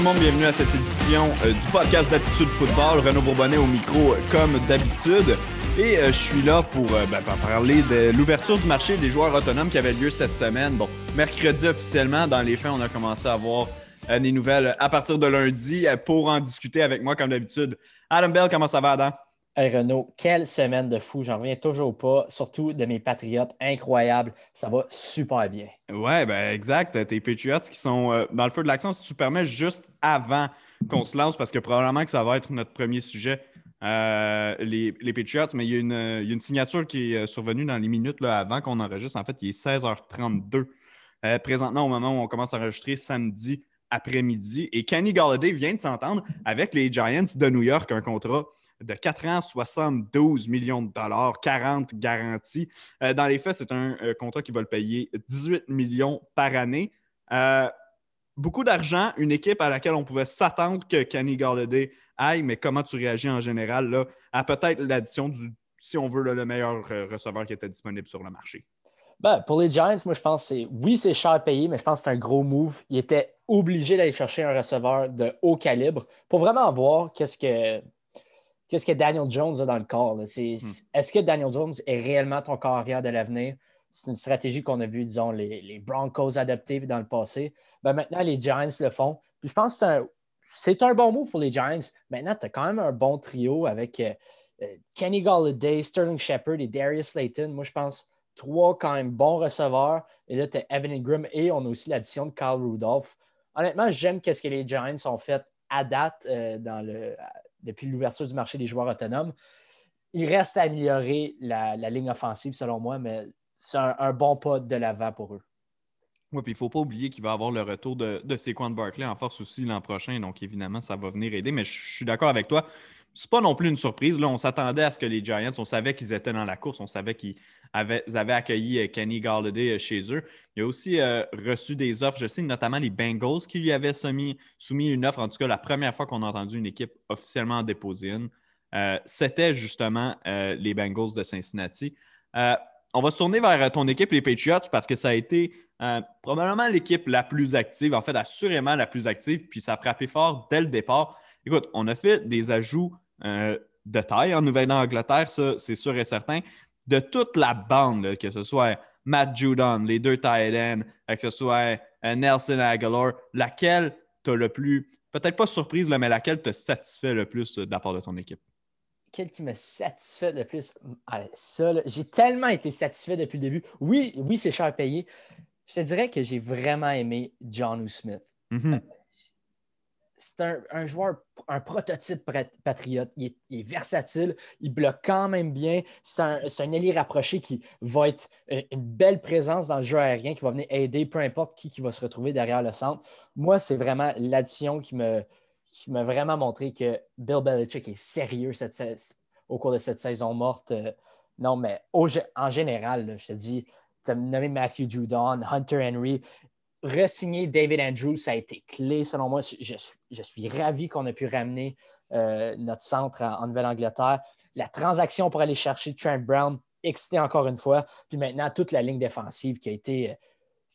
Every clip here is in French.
Tout le monde, bienvenue à cette édition euh, du podcast d'Attitude Football. Renaud Bourbonnet au micro euh, comme d'habitude. Et euh, je suis là pour ben, parler de l'ouverture du marché des joueurs autonomes qui avait lieu cette semaine. Bon, mercredi officiellement, dans les faits, on a commencé à voir des nouvelles à partir de lundi pour en discuter avec moi comme d'habitude. Adam Bell, comment ça va Adam? Hey Renaud, quelle semaine de fou. J'en reviens toujours pas, surtout de mes Patriotes. Incroyable. Ça va super bien. Ouais, ben exact. Tes Patriots qui sont euh, dans le feu de l'action, si tu permets, juste avant qu'on se lance, parce que probablement que ça va être notre premier sujet, euh, les, Patriots, mais il y, a une, signature qui est euh, survenue dans les minutes avant qu'on enregistre. En fait, il est 16h32. présentement, au moment où on commence à enregistrer samedi après-midi. Et Kenny Galladay vient de s'entendre avec les Giants de New York, un contrat de 4 ans, 72 millions de dollars, 40 garanties. Euh, dans les faits, c'est un euh, contrat qui va le payer 18 millions par année. Euh, beaucoup d'argent, une équipe à laquelle on pouvait s'attendre que Kenny Galladay aille, mais comment tu réagis en général là, à peut-être l'addition du, si on veut, le meilleur receveur qui était disponible sur le marché? Ben, pour les Giants, moi, je pense que oui, c'est cher à payer, mais je pense que c'est un gros move. Il était obligé d'aller chercher un receveur de haut calibre pour vraiment voir qu'est-ce que qu'est-ce que Daniel Jones a dans le corps. Hmm. Est-ce que Daniel Jones est réellement ton carrière de l'avenir? C'est une stratégie qu'on a vue, disons, les, Broncos adopter dans le passé. Ben, maintenant, les Giants le font. je pense que c'est un, bon move pour les Giants. Maintenant, tu as quand même un bon trio avec euh, euh, Kenny Galladay, Sterling Shepard et Darius Slayton. Moi, je pense trois quand même bons receveurs. Et là, tu as Evan Ingram et on a aussi l'addition de Carl Rudolph. Honnêtement, j'aime ce que les Giants ont fait à date euh, dans le, depuis l'ouverture du marché des joueurs autonomes. Il reste à améliorer la, ligne offensive, selon moi, mais c'est un, bon pas de l'avant pour eux. Oui, puis il ne faut pas oublier qu'il va avoir le retour de, de Barkley en force aussi l'an prochain. Donc, évidemment, ça va venir aider. Mais je, suis d'accord avec toi. Ce n'est pas non plus une surprise. Là, on s'attendait à ce que les Giants, on savait qu'ils étaient dans la course, on savait qu'ils avaient, accueilli euh, Kenny Galladay euh, chez eux. Il a aussi euh, reçu des offres, je sais notamment les Bengals qui lui avaient soumis, une offre, en tout cas la première fois qu'on a entendu une équipe officiellement déposer une. C'était justement les Bengals de Cincinnati. on va se tourner vers ton équipe, les Patriots, parce que ça a été probablement l'équipe la plus active, en fait, assurément la plus active, puis ça a frappé fort dès le départ. Écoute, on a fait des ajouts de taille en Nouvelle-Angleterre, ça, c'est sûr et certain de toute la bande, que ce soit Matt Judon, les deux tight ends, que ce soit euh, Nelson Aguilar, laquelle t'as le plus, peut-être pas surprise, mais laquelle te satisfait le plus euh, de la part de ton équipe? Quelle qui me satisfait le plus? Allez, ça, j'ai tellement été satisfait depuis le début. Oui, oui, c'est cher à payer. Je te dirais que j'ai vraiment aimé John Smith. Mm-hmm. C'est un, joueur, un prototype patriote. Il est, versatile, il bloque quand même bien. C'est un, un ailier rapproché qui va être euh, une belle présence dans le jeu aérien, qui va venir aider peu importe qui, qui va se retrouver derrière le centre. Moi, c'est vraiment l'addition qui m'a vraiment montré que Bill Belichick est sérieux au cours de cette saison morte. Euh, non, mais en général, je te dis, tu as nommé Matthew Judon, Hunter Henry resigner David Andrews, ça a été clé selon moi. Je, suis, ravi qu'on ait pu ramener euh, notre centre en, Nouvelle-Angleterre. La transaction pour aller chercher Trent Brown, excité encore une fois. Puis maintenant, toute la ligne défensive qui a été,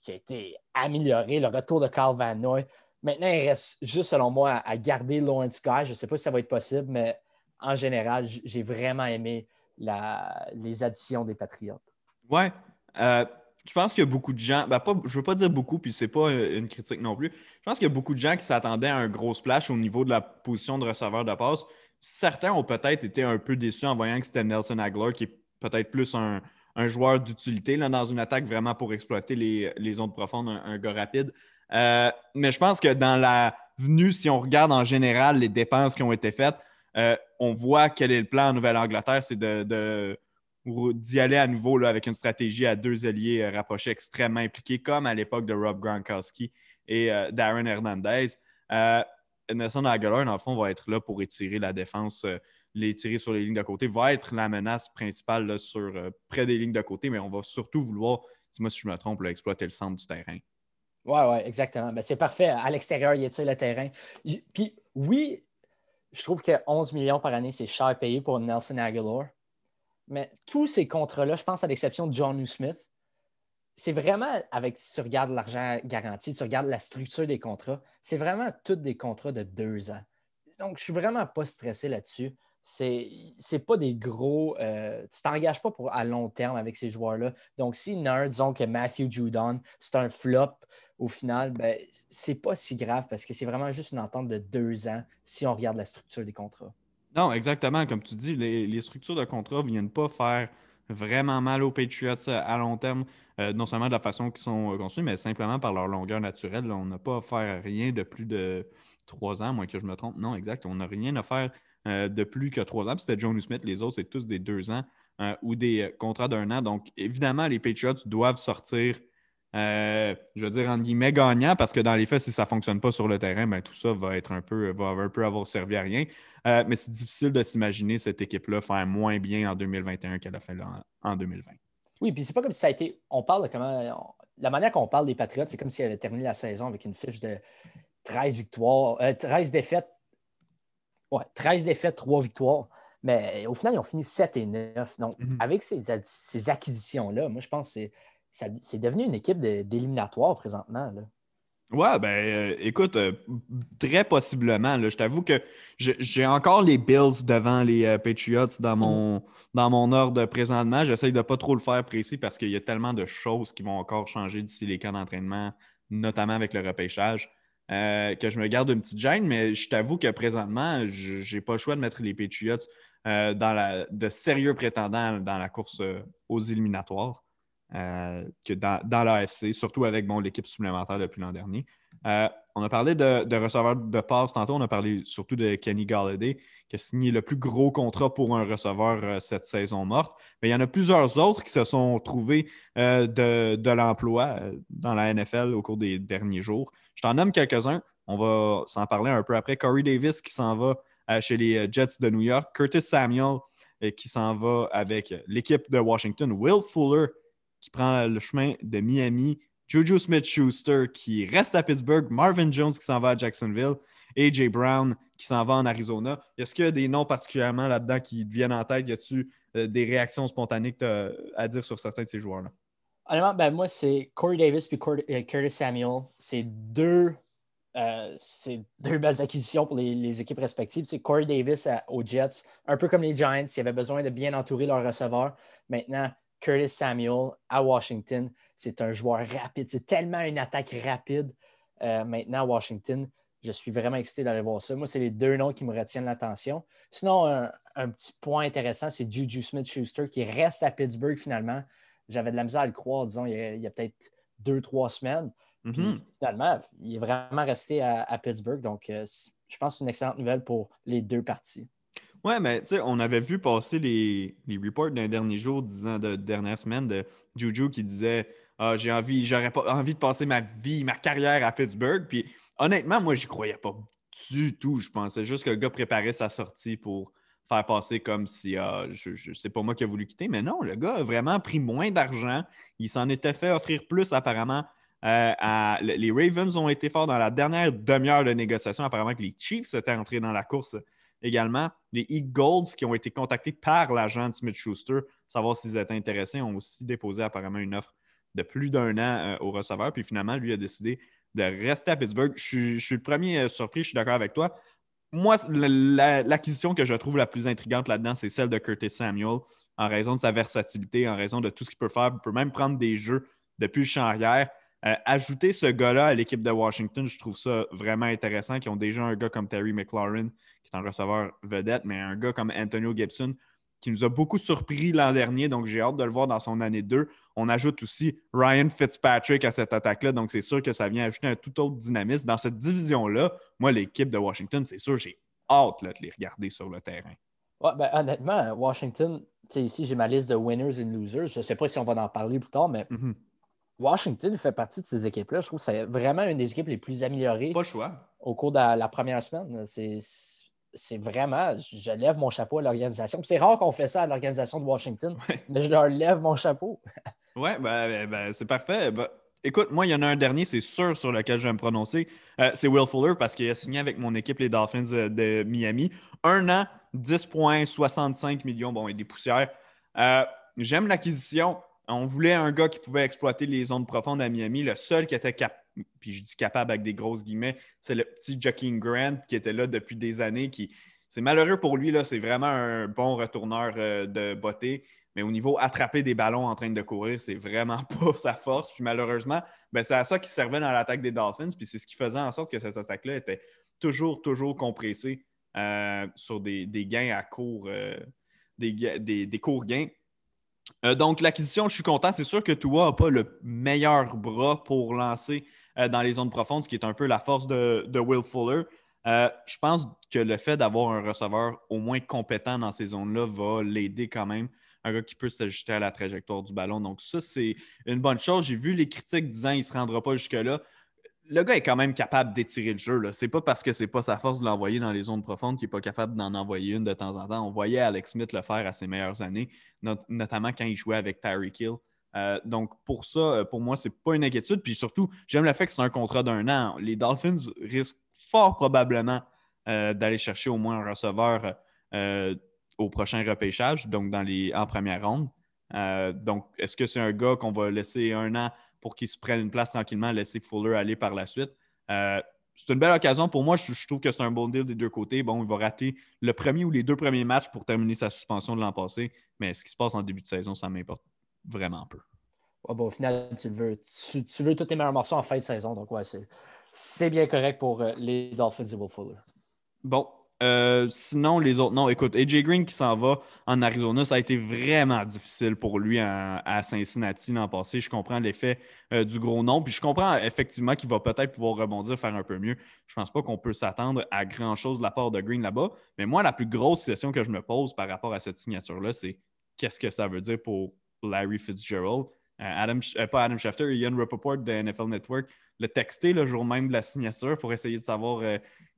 qui a été améliorée, le retour de Carl Van Noy. Maintenant, il reste juste, selon moi, à, garder Lawrence Guy. Je ne sais pas si ça va être possible, mais en général, j'ai vraiment aimé les additions des Patriotes. Ouais. Euh, je pense qu'il y a beaucoup de gens, ben pas, je veux pas dire beaucoup, puis c'est pas euh, une critique non plus. Je pense qu'il y a beaucoup de gens qui s'attendaient à un gros splash au niveau de la position de receveur de passe. Certains ont peut-être été un peu déçus en voyant que c'était Nelson Aguilar, qui est peut-être plus un, joueur d'utilité dans une attaque vraiment pour exploiter les, les zones profondes, un, gars rapide. Euh, mais je pense que dans la venue, si on regarde en général les dépenses qui ont été faites, euh, on voit quel est le plan en Nouvelle-Angleterre, c'est de ou d'y aller à nouveau là, avec une stratégie à deux alliés euh, rapprochés extrêmement impliqués, comme à l'époque de Rob Gronkowski et euh, Darren Hernandez. Euh, Nelson Aguilar, dans le fond, va être là pour étirer la défense, les tirer sur les lignes de côté, va être la menace principale sur, près des lignes de côté, mais on va surtout vouloir, dis-moi si je me trompe, exploiter le centre du terrain. Oui, oui, exactement. Ben, c'est parfait. À l'extérieur, il étire le terrain. Puis oui, je trouve que 11 millions par année, c'est cher payé pour Nelson Aguilar. Mais tous ces contrats-là, je pense à l'exception de John Smith, c'est vraiment avec, si tu regardes l'argent garanti, tu regardes la structure des contrats, c'est vraiment tous des contrats de deux ans. Donc, je suis vraiment pas stressé là-dessus. C'est n'est pas des gros. Euh, tu t'engages pas pour, à long terme avec ces joueurs-là. Donc, si Nerd, disons que Matthew Judon, c'est un flop, au final, ben, c'est pas si grave parce que c'est vraiment juste une entente de deux ans si on regarde la structure des contrats. Non, exactement. Comme tu dis, les, structures de contrats ne viennent pas faire vraiment mal aux Patriots à long terme, euh, non seulement de la façon qu'ils sont construits, mais simplement par leur longueur naturelle. on n'a pas à faire rien de plus de trois ans, moins que je me trompe. Non, exact. On n'a rien à faire euh, de plus que trois ans. C'était John Smith, les autres, c'est tous des deux ans euh, ou des contrats d'un an. Donc, évidemment, les Patriots doivent sortir euh, je veux dire, entre guillemets, gagnant, parce que dans les faits, si ça ne fonctionne pas sur le terrain, ben, tout ça va être un peu, va un peu avoir servi à rien. Euh, mais c'est difficile de s'imaginer cette équipe-là faire moins bien en 2021 qu'elle a fait en, 2020. Oui, puis c'est pas comme si ça a été. On parle de comment. la manière qu'on parle des Patriots, c'est comme s'ils avaient terminé la saison avec une fiche de 13 victoires, 13 euh, défaites. Ouais, 13 défaites, 3 victoires. Mais au final, ils ont fini 7 et 9. Donc, mm-hmm. avec ces, ces acquisitions-là, moi, je pense que c'est c'est devenu une équipe d'éliminatoire présentement. Là. Ouais, ben euh, écoute, euh, très possiblement. je t'avoue que j'ai encore les Bills devant les euh, Patriots dans mon, dans mon ordre présentement. J'essaye de ne pas trop le faire précis parce qu'il y a tellement de choses qui vont encore changer d'ici les camps d'entraînement, notamment avec le repêchage, que je me garde une petite gêne, mais je t'avoue que présentement, je n'ai pas le choix de mettre les Patriots dans la, de sérieux prétendants dans la course aux éliminatoires. Euh, que dans, dans l'AFC, surtout avec bon, l'équipe supplémentaire depuis l'an dernier. Euh, on a parlé de, de receveurs de passe tantôt, on a parlé surtout de Kenny Galladay, qui a signé le plus gros contrat pour un receveur euh, cette saison morte. Mais il y en a plusieurs autres qui se sont trouvés de l'emploi dans la NFL au cours des derniers jours. Je t'en nomme quelques-uns. On va s'en parler un peu après. Corey Davis qui s'en va chez les Jets de New York. Curtis Samuel qui s'en va avec l'équipe de Washington. Will Fuller qui prend le chemin de Miami, Juju Smith-Schuster qui reste à Pittsburgh, Marvin Jones qui s'en va à Jacksonville, AJ Brown qui s'en va en Arizona. Est-ce qu'il y a des noms particulièrement là-dedans qui te viennent en tête? Y a-tu euh, des réactions spontanées que tu as à dire sur certains de ces joueurs-là? Honnêtement, ben moi, c'est Corey Davis et euh, Curtis Samuel. C'est deux, euh, deux belles acquisitions pour les, équipes respectives. C'est Corey Davis aux Jets, un peu comme les Giants, ils avaient besoin de bien entourer leurs receveurs. Maintenant, Curtis Samuel à Washington. C'est un joueur rapide. C'est tellement une attaque rapide euh, maintenant à Washington. Je suis vraiment excité d'aller voir ça. Moi, c'est les deux noms qui me retiennent l'attention. Sinon, un, petit point intéressant, c'est Juju Smith-Schuster qui reste à Pittsburgh finalement. J'avais de la misère à le croire, disons, il y a, peut-être deux, trois semaines. Mm-hmm. Finalement, il est vraiment resté à, Pittsburgh. Donc, euh, je pense que c'est une excellente nouvelle pour les deux parties. Ouais, mais tu sais, on avait vu passer les, reports d'un dernier jour, disant de dernière semaine, de Juju qui disait ah, j'ai envie, j'aurais pas envie de passer ma vie, ma carrière à Pittsburgh. Puis honnêtement, moi, j'y croyais pas du tout. Je pensais juste que le gars préparait sa sortie pour faire passer comme si ah, je, c'est pas moi qui a voulu quitter. Mais non, le gars a vraiment pris moins d'argent. Il s'en était fait offrir plus apparemment. Euh, les Ravens ont été forts dans la dernière demi-heure de négociation. Apparemment que les Chiefs étaient entrés dans la course également. Les Eagles qui ont été contactés par l'agent de Smith Schuster, savoir s'ils étaient intéressés, ont aussi déposé apparemment une offre de plus d'un an euh, au receveur. Puis finalement, lui a décidé de rester à Pittsburgh. Je, suis le premier euh, surpris, je suis d'accord avec toi. Moi, l'acquisition que je trouve la plus intrigante là-dedans, c'est celle de Curtis Samuel, en raison de sa versatilité, en raison de tout ce qu'il peut faire. Il peut même prendre des jeux depuis le champ arrière. Euh, ajouter ce gars-là à l'équipe de Washington, je trouve ça vraiment intéressant, qui ont déjà un gars comme Terry McLaurin, qui est un receveur vedette, mais un gars comme Antonio Gibson, qui nous a beaucoup surpris l'an dernier, donc j'ai hâte de le voir dans son année 2. On ajoute aussi Ryan Fitzpatrick à cette attaque-là, donc c'est sûr que ça vient ajouter un tout autre dynamisme. Dans cette division-là, moi, l'équipe de Washington, c'est sûr, j'ai hâte de les regarder sur le terrain. Ouais, ben, honnêtement, Washington, ici j'ai ma liste de winners and losers. Je ne sais pas si on va en parler plus tard, mais mm-hmm. Washington fait partie de ces équipes-là. Je trouve que c'est vraiment une des équipes les plus améliorées. Pas choix. Au cours de la, première semaine. C'est vraiment, je lève mon chapeau à l'organisation. C'est rare qu'on fait ça à l'organisation de Washington, mais je leur lève mon chapeau. oui, ben, ben, c'est parfait. Ben, écoute, moi, il y en a un dernier, c'est sûr, sur lequel je vais me prononcer. Euh, c'est Will Fuller parce qu'il a signé avec mon équipe, les Dolphins de, Miami. Un an, 10,65 millions. Bon, et des poussières. Euh, j'aime l'acquisition on voulait un gars qui pouvait exploiter les zones profondes à Miami. Le seul qui était capable, puis je dis capable avec des grosses guillemets, c'est le petit Joaquin Grant qui était là depuis des années. Qui, c'est malheureux pour lui, là, c'est vraiment un bon retourneur euh, de beauté. Mais au niveau attraper des ballons en train de courir, c'est vraiment pas sa force. Puis malheureusement, ben, c'est à ça qu'il servait dans l'attaque des Dolphins. Puis c'est ce qui faisait en sorte que cette attaque-là était toujours, toujours compressée euh, sur des, gains à court, euh, des, des, courts gains. Euh, donc, l'acquisition, je suis content. C'est sûr que Tua n'a pas le meilleur bras pour lancer dans les zones profondes, ce qui est un peu la force de, de Will Fuller. je pense que le fait d'avoir un receveur au moins compétent dans ces zones-là va l'aider quand même un gars qui peut s'ajuster à la trajectoire du ballon. Donc, ça, c'est une bonne chose. J'ai vu les critiques disant qu'il ne se rendra pas jusque-là. Le gars est quand même capable d'étirer le jeu. Ce n'est pas parce que ce n'est pas sa force de l'envoyer dans les zones profondes qu'il n'est pas capable d'en envoyer une de temps en temps. On voyait Alex Smith le faire à ses meilleures années, notamment quand il jouait avec Tyreek Hill. Euh, donc, pour ça, euh, pour moi, ce n'est pas une inquiétude. Puis surtout, j'aime le fait que c'est un contrat d'un an. Les Dolphins risquent fort probablement euh, d'aller chercher au moins un receveur au prochain repêchage, donc dans les, en première ronde. Donc, est-ce que c'est un gars qu'on va laisser un an pour qu'il se prenne une place tranquillement, laisser Fuller aller par la suite? Euh, c'est une belle occasion pour moi. Je, trouve que c'est un bon deal des deux côtés. Bon, il va rater le premier ou les deux premiers matchs pour terminer sa suspension de l'an passé, mais ce qui se passe en début de saison, ça m'importe vraiment peu. bon, au final, tu veux. Tu, veux tous tes meilleurs morceaux en fin de saison. Donc, ouais, c'est bien correct pour euh, les Dolphins et Will Fuller. Bon, euh, sinon, les autres, non. Écoute, AJ Green qui s'en va en Arizona, ça a été vraiment difficile pour lui à, Cincinnati l'an passé. Je comprends l'effet euh, du gros nom. Puis je comprends effectivement qu'il va peut-être pouvoir rebondir, faire un peu mieux. Je pense pas qu'on peut s'attendre à grand-chose de la part de Green là-bas. Mais moi, la plus grosse question que je me pose par rapport à cette signature-là, c'est qu'est-ce que ça veut dire pour Larry Fitzgerald? Euh, Adam, pas Adam Schefter, Ian Rappaport de NFL Network le texté le jour même de la signature pour essayer de savoir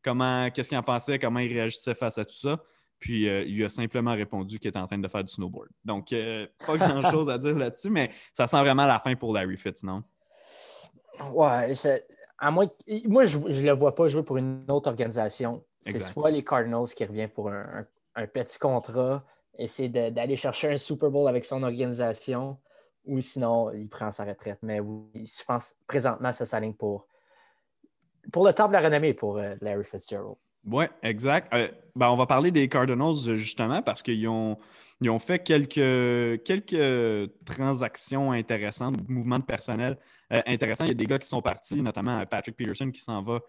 comment, qu'est-ce qu'il en pensait, comment il réagissait face à tout ça. Puis euh, il a simplement répondu qu'il était en train de faire du snowboard. Donc, euh, pas grand-chose à dire là-dessus, mais ça sent vraiment la fin pour Larry Fitz, non? Ouais, à moi, moi je ne le vois pas jouer pour une autre organisation. C'est soit les Cardinals qui revient pour un, petit contrat, essayer d'aller chercher un Super Bowl avec son organisation, ou sinon, il prend sa retraite. Mais oui, je pense présentement, ça s'aligne pour pour le temps de la renommée pour euh, Larry Fitzgerald. Oui, exact. Euh, ben, on va parler des Cardinals justement parce qu'ils ont, ont fait quelques, quelques transactions intéressantes, mouvements de personnel euh, intéressants. Il y a des gars qui sont partis, notamment Patrick Peterson qui s'en va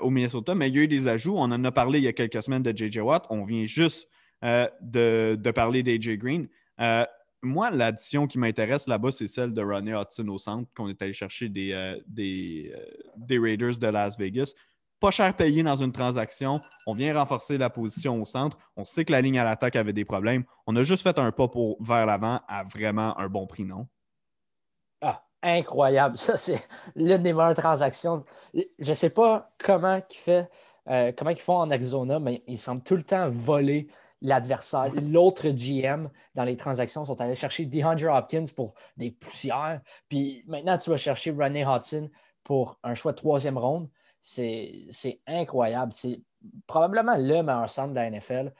au Minnesota, mais il y a eu des ajouts. On en a parlé il y a quelques semaines de JJ Watt. On vient juste de, de, parler d'AJ Green. Moi, l'addition qui m'intéresse là-bas, c'est celle de Ronnie Hudson au centre, qu'on est allé chercher des, euh, euh, des, Raiders de Las Vegas. Pas cher payé dans une transaction. On vient renforcer la position au centre. On sait que la ligne à l'attaque avait des problèmes. On a juste fait un pas pour, vers l'avant à vraiment un bon prix, non? Ah, incroyable. Ça, c'est l'une des meilleures transactions. Je ne sais pas comment ils, fait, euh, comment ils font en Arizona, mais ils semblent tout le temps voler l'adversaire. L'autre GM dans les transactions sont allés chercher DeAndre Hopkins pour des poussières. Puis maintenant, tu vas chercher Ronnie Hudson pour un choix de troisième ronde. C'est incroyable. C'est probablement le meilleur centre de la NFL.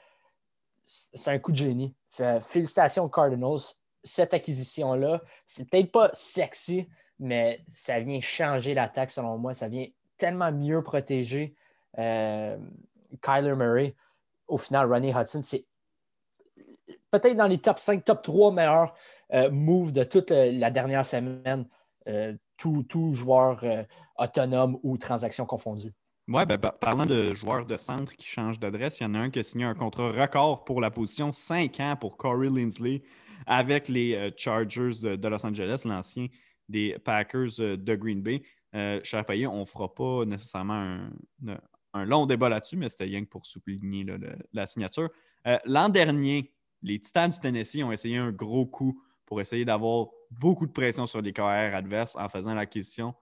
C'est un coup de génie. félicitations aux Cardinals. Cette acquisition-là, c'est peut-être pas sexy, mais ça vient changer l'attaque selon moi. Ça vient tellement mieux protéger euh, Kyler Murray au final, Ronnie Hudson, c'est peut-être dans les top 5, top 3 meilleurs euh, moves de toute euh, la dernière semaine, euh, tout, joueur autonome ou transaction confondue. Oui, ben, parlant de joueurs de centre qui changent d'adresse, il y en a un qui a signé un contrat record pour la position, 5 ans pour Corey Linsley avec les Chargers de, Los Angeles, l'ancien des Packers de Green Bay. cher payé, on ne fera pas nécessairement un, un long débat là-dessus, mais c'était rien que pour souligner la signature. Euh, l'an dernier, les Titans du Tennessee ont essayé un gros coup pour essayer d'avoir beaucoup de pression sur les carrières adverses en faisant l'acquisition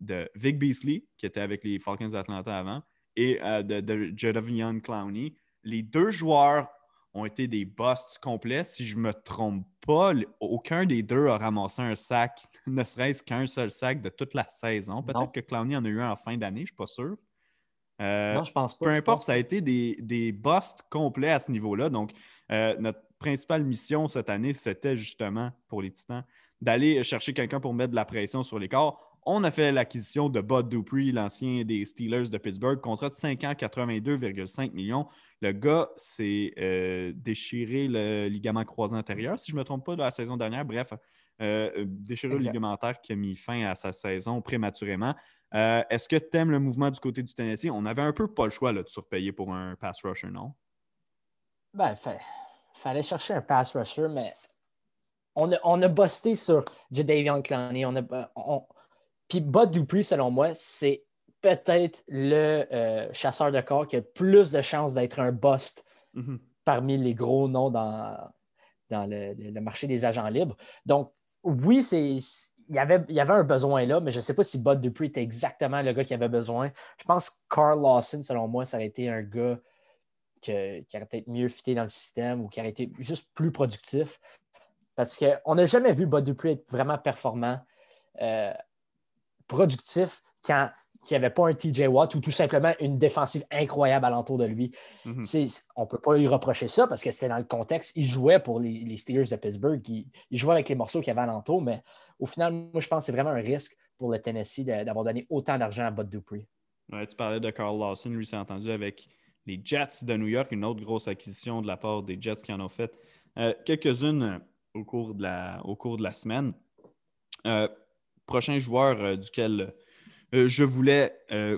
de Vic Beasley, qui était avec les Falcons d'Atlanta avant, et euh, de, de Clowney. Les deux joueurs ont été des busts complets. Si je ne me trompe pas, aucun des deux a ramassé un sac, ne serait-ce qu'un seul sac de toute la saison. Peut-être que Clowney en a eu un en fin d'année, je ne suis pas sûr. Euh, non, je pense pas. Peu importe, ça a été des, des busts complets à ce niveau-là. Donc, euh, notre principale mission cette année, c'était justement pour les Titans d'aller chercher quelqu'un pour mettre de la pression sur les corps. On a fait l'acquisition de Bud Dupree, l'ancien des Steelers de Pittsburgh, contrat de 5 ans, 82,5 millions. Le gars s'est euh, déchiré le ligament croisé antérieur, si je ne me trompe pas, de la saison dernière. Bref, déchirure ligamentaire qui a mis fin à sa saison prématurément. Euh, est-ce que tu aimes le mouvement du côté du Tennessee? On avait un peu pas le choix de surpayer pour un pass rusher, non? Ben, il fallait chercher un pass rusher, mais on a, on a busté sur Jadavion Clowney. On a, Puis Bud Dupree, selon moi, c'est peut-être le euh, chasseur de corps qui a plus de chances d'être un bust mm-hmm. parmi les gros noms dans, dans le, marché des agents libres. Donc, oui, c'est. Il y, avait, il y avait un besoin là, mais je ne sais pas si Bud Dupree était exactement le gars qui avait besoin. Je pense que Carl Lawson, selon moi, ça aurait été un gars qui aurait peut-être mieux fité dans le système ou qui aurait été juste plus productif. Parce qu'on n'a jamais vu Bud Dupree être vraiment performant, euh, productif, quand il n'y avait pas un TJ Watt ou tout simplement une défensive incroyable alentour de lui. Mhm. On ne peut pas lui reprocher ça parce que c'était dans le contexte. Il jouait pour les, Steelers de Pittsburgh. Il, jouait avec les morceaux qu'il y avait alentour, mais au final, moi, je pense que c'est vraiment un risque pour le Tennessee d'avoir donné autant d'argent à Bud Dupree. Ouais, tu parlais de Carl Lawson. Lui, s'est entendu avec les Jets de New York, une autre grosse acquisition de la part des Jets qui en ont fait euh, quelques-unes au cours de la, au cours de la semaine. Euh, prochain joueur euh, duquel euh, je voulais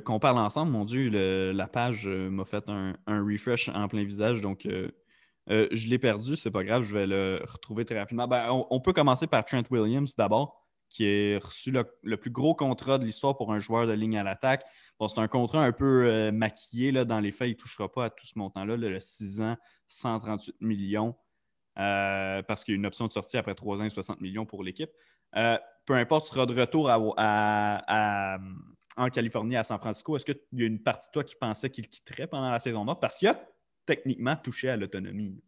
qu'on parle ensemble. Mon Dieu, la page m'a fait un, refresh en plein visage, donc je l'ai perdu. C'est pas grave, je vais le retrouver très rapidement. Ben, on, peut commencer par Trent Williams d'abord, qui a reçu le, plus gros contrat de l'histoire pour un joueur de ligne à l'attaque. C'est un contrat un peu maquillé. Là, dans les faits, il ne touchera pas à tout ce montant-là. le 6 ans, 138 millions. Euh, parce qu'il y a une option de sortie après 3 ans et 60 millions pour l'équipe. Euh, peu importe, tu seras de retour en Californie, à San Francisco. Est-ce qu'il y a une partie de toi qui pensait qu'il quitterait pendant la saison morte? Parce qu'il a techniquement touché à l'autonomie.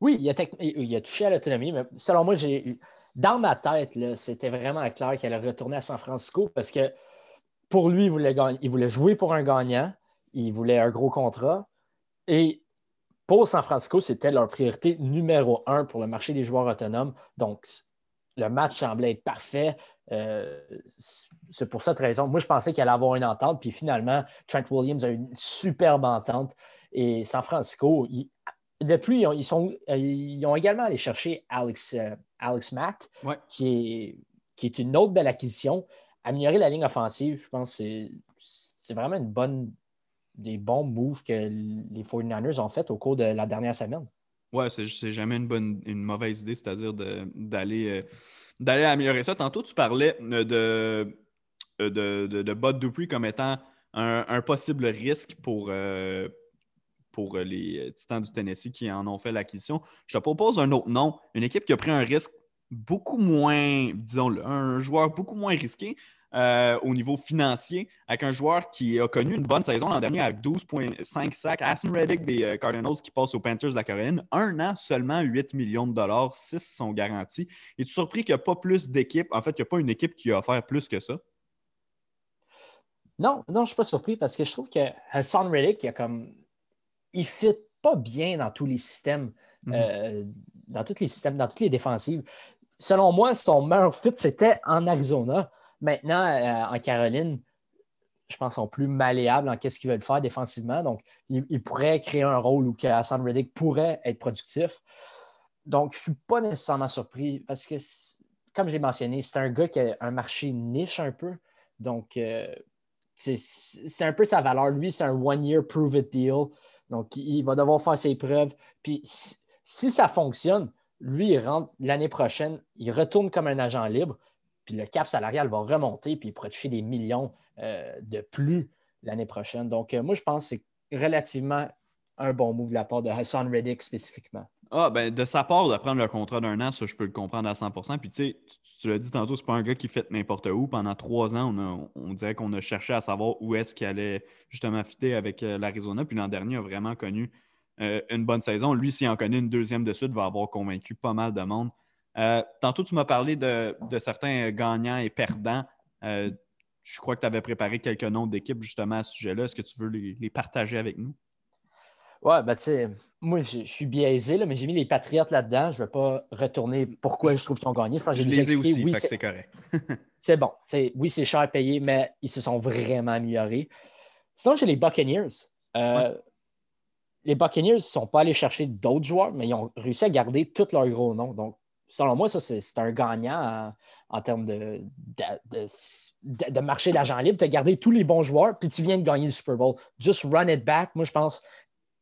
Oui, il a, touché à l'autonomie, mais selon moi, j'ai dans ma tête, c'était vraiment clair qu'il allait retourner à San Francisco parce que pour lui, il voulait, il voulait jouer pour un gagnant, il voulait un gros contrat. Et pour San Francisco, c'était leur priorité numéro un pour le marché des joueurs autonomes. Donc, le match semblait être parfait. Euh, c'est pour cette raison. Moi, je pensais qu'il allait avoir une entente. Puis finalement, Trent Williams a eu une superbe entente. Et San Francisco, depuis, ils, sont, ils ont également allé chercher Alex, euh, Alex Mack, qui, est, qui est une autre belle acquisition. Améliorer la ligne offensive, je pense que c'est vraiment une bonne, des bons moves que les 49ers ont fait au cours de la dernière semaine. Ouais, c'est jamais une, bonne, une mauvaise idée, c'est-à-dire d'aller euh, améliorer ça. Tantôt, tu parlais de, de, de, de Bud Dupree comme étant un, possible risque pour, euh, pour les Titans du Tennessee qui en ont fait l'acquisition. Je te propose un autre nom, une équipe qui a pris un risque beaucoup moins, disons-le, un joueur beaucoup moins risqué, euh, au niveau financier avec un joueur qui a connu une bonne saison l'an dernier avec 12,5 sacs. Aston Reddick des euh, Cardinals qui passe aux Panthers de la Caroline. Un an, seulement 8 millions de dollars, 6 sont garantis. Es-tu surpris qu'il n'y a pas plus d'équipes? En fait, il n'y a pas une équipe qui a offert plus que ça? Non, non, je ne suis pas surpris parce que je trouve que Hassan Reddick, il a comme. Il fit pas bien dans tous les systèmes, mhm. euh, dans tous les systèmes, dans toutes les défensives. Selon moi, son meilleur fit, c'était en Arizona. Maintenant, euh, en Caroline, je pense, sont plus malléables en qu'est-ce qu'ils veulent faire défensivement. Donc, ils, pourraient créer un rôle où Hassan Reddick pourrait être productif. Donc, je ne suis pas nécessairement surpris parce que, comme je l'ai mentionné, c'est un gars qui a un marché niche un peu. Donc, euh, c'est un peu sa valeur. Lui, c'est un one-year prove-it deal. Donc, il va devoir faire ses preuves. Puis, si ça fonctionne, lui, il rentre l'année prochaine, il retourne comme un agent libre puis le cap salarial va remonter, puis il pourrait toucher des millions euh, de plus l'année prochaine. Donc, euh, moi, je pense que c'est relativement un bon move de la part de Hassan Reddick spécifiquement. Ah, ben, de sa part, de prendre le contrat d'un an, ça, je peux le comprendre à 100% Puis, tu sais, tu l'as dit tantôt, c'est pas un gars qui fait n'importe où. Pendant trois ans, on, dirait qu'on a cherché à savoir où est-ce qu'il allait justement fitter avec euh, l'Arizona. Puis l'an dernier, il a vraiment connu une bonne saison. Lui, s'il en connaît une deuxième de suite, va avoir convaincu pas mal de monde. Euh, tantôt, tu m'as parlé de, certains gagnants et perdants. Euh, je crois que tu avais préparé quelques noms d'équipes justement à ce sujet-là. Est-ce que tu veux les, partager avec nous? Ouais, ben tu sais, moi je, suis biaisé, là, mais j'ai mis les Patriotes là-dedans. Je ne vais pas retourner pourquoi je trouve qu'ils ont gagné. Je pense que j'ai déjà expliqué. Aussi, oui, c'est correct. c'est bon. Oui, c'est cher à payer, mais ils se sont vraiment améliorés. Sinon, j'ai les Buccaneers. Euh, les Buccaneers ne sont pas allés chercher d'autres joueurs, mais ils ont réussi à garder tous leurs gros noms. Donc, selon moi, ça, c'est un gagnant en, termes de, de, marché d'agent libre. Tu as gardé tous les bons joueurs, puis tu viens de gagner le Super Bowl. Just run it back. Moi, je pense,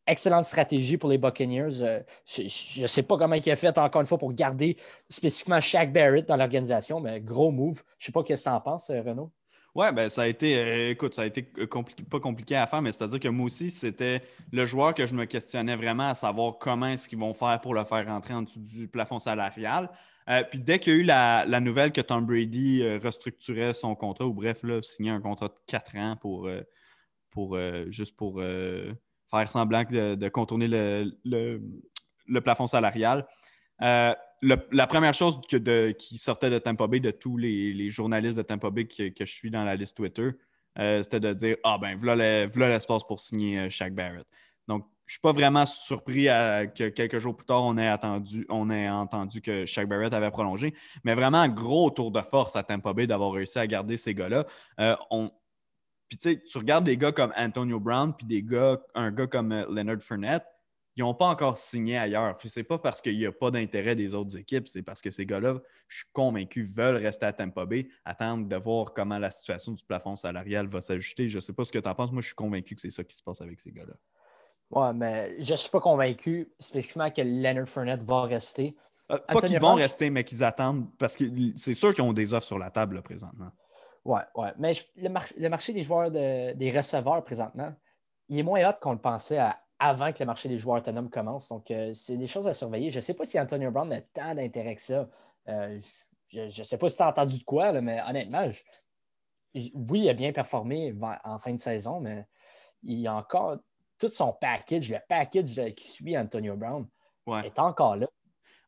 excellente stratégie pour les Buccaneers. Euh, je ne sais pas comment il a fait, encore une fois, pour garder spécifiquement Shaq Barrett dans l'organisation, mais gros move. Je ne sais pas ce que tu en penses, euh, Renaud. Ouais, ben ça a été, euh, écoute, ça a été pas compliqué à faire, mais c'est-à-dire que moi aussi, c'était le joueur que je me questionnais vraiment à savoir comment est-ce qu'ils vont faire pour le faire rentrer en dessous du plafond salarial. Euh, puis dès qu'il y a eu la, nouvelle que Tom Brady euh, restructurait son contrat, ou bref, là, signait un contrat de 4 ans pour, pour juste pour faire semblant de, contourner le, le, plafond salarial la première chose qui sortait de Tampa Bay, de tous les, journalistes de Tampa Bay que, je suis dans la liste Twitter, euh, c'était de dire Ah ben, voilà l'espace pour signer euh, Shaq Barrett. Donc, je ne suis pas vraiment surpris que quelques jours plus tard, on ait, attendu, on ait entendu que Shaq Barrett avait prolongé. Mais vraiment, gros tour de force à Tampa Bay d'avoir réussi à garder ces gars-là. Euh, puis tu sais, tu regardes des gars comme Antonio Brown, puis des gars, un gars comme Leonard Fournette ils n'ont pas encore signé ailleurs. Puis c'est pas parce qu'il n'y a pas d'intérêt des autres équipes, c'est parce que ces gars-là, je suis convaincu, veulent rester à Tampa Bay, attendre de voir comment la situation du plafond salarial va s'ajuster. Je ne sais pas ce que tu en penses. Moi, je suis convaincu que c'est ça qui se passe avec ces gars-là. Ouais, mais je ne suis pas convaincu spécifiquement que Leonard Fournette va rester. Euh, pas qu'ils vont rester, mais qu'ils attendent parce que c'est sûr qu'ils ont des offres sur la table présentement. Ouais, ouais. Mais le, marché des joueurs des receveurs présentement, il est moins hot qu'on le pensait à avant que le marché des joueurs autonomes commence. Donc, euh, c'est des choses à surveiller. Je ne sais pas si Antonio Brown a tant d'intérêt que ça. Euh, je ne sais pas si tu as entendu de quoi, mais honnêtement, oui, il a bien performé en fin de saison, mais il y a encore tout son package, le package qui suit Antonio Brown est encore là.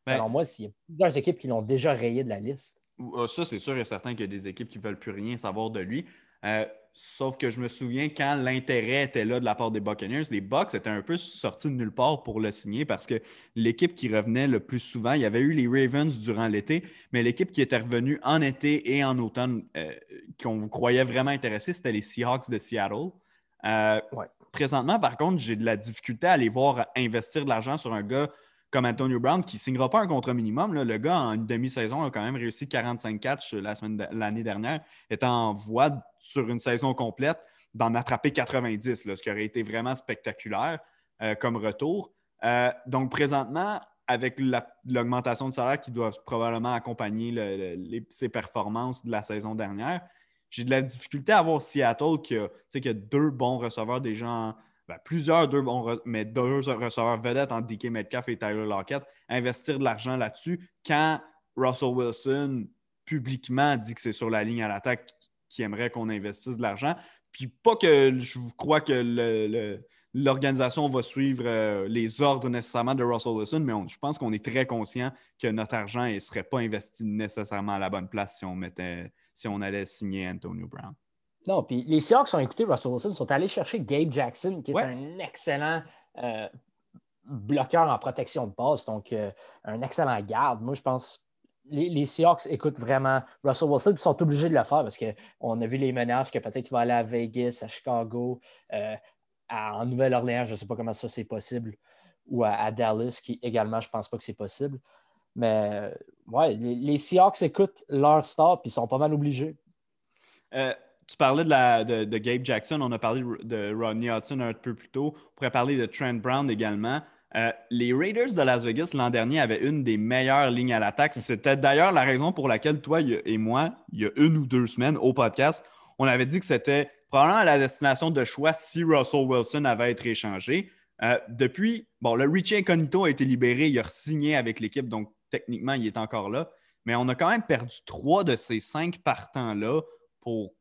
Ben Selon moi, il y a plusieurs équipes qui l'ont déjà rayé de la liste. Ah, ça, c'est sûr et certain qu'il y a des équipes qui ne veulent plus rien savoir de lui. Euh, Sauf que je me souviens quand l'intérêt était là de la part des Buccaneers, les Bucks étaient un peu sortis de nulle part pour le signer parce que l'équipe qui revenait le plus souvent, il y avait eu les Ravens durant l'été, mais l'équipe qui était revenue en été et en automne, euh, qu'on vous croyait vraiment intéressée, c'était les Seahawks de Seattle. Euh, présentement, par contre, j'ai de la difficulté à aller voir investir de l'argent sur un gars comme Antonio Brown, qui ne signera pas un contrat minimum. Le gars, en une demi-saison, a quand même réussi 45 catchs l'année dernière, étant en voie sur une saison complète d'en attraper 90, ce qui aurait été vraiment spectaculaire euh, comme retour. Euh, donc, présentement, avec l'augmentation de salaire qui doit probablement accompagner ses performances de la saison dernière, j'ai de la difficulté à voir Seattle qui a, qui a deux bons receveurs déjà en, ben, plusieurs, deux bons, deux receveurs vedettes en DK Metcalf et Tyler Lockett, investir de l'argent là-dessus quand Russell Wilson publiquement dit que c'est sur la ligne à l'attaque qui aimerait qu'on investisse de l'argent. Puis pas que je crois que l'organisation va suivre euh, les ordres nécessairement de Russell Wilson, mais je pense qu'on est très conscient que notre argent ne serait pas investi nécessairement à la bonne place si on, mettait, si on allait signer Antonio Brown. Non, puis les Seahawks ont écouté Russell Wilson, sont allés chercher Gabe Jackson, qui est un excellent euh, bloqueur en protection de passe, donc euh, un excellent garde. Moi, je pense les, les Seahawks écoutent vraiment Russell Wilson, puis sont obligés de le faire parce qu'on a vu les menaces que peut-être qu'il va aller à Vegas, à Chicago, euh, en Nouvelle-Orléans, je ne sais pas comment ça c'est possible, ou à, Dallas, qui également, je ne pense pas que c'est possible. Mais ouais, les, Seahawks écoutent leur star, puis ils sont pas mal obligés tu parlais de, de, Gabe Jackson, on a parlé de Rodney Hudson un peu plus tôt. On pourrait parler de Trent Brown également. Euh, les Raiders de Las Vegas l'an dernier avaient une des meilleures lignes à l'attaque. C'était d'ailleurs la raison pour laquelle toi et moi, il y a une ou deux semaines au podcast, on avait dit que c'était probablement la destination de choix si Russell Wilson avait été échangé. Euh, depuis, bon, le Richie Incognito a été libéré, il a signé avec l'équipe, donc techniquement, il est encore là. Mais on a quand même perdu trois de ces cinq partants-là pour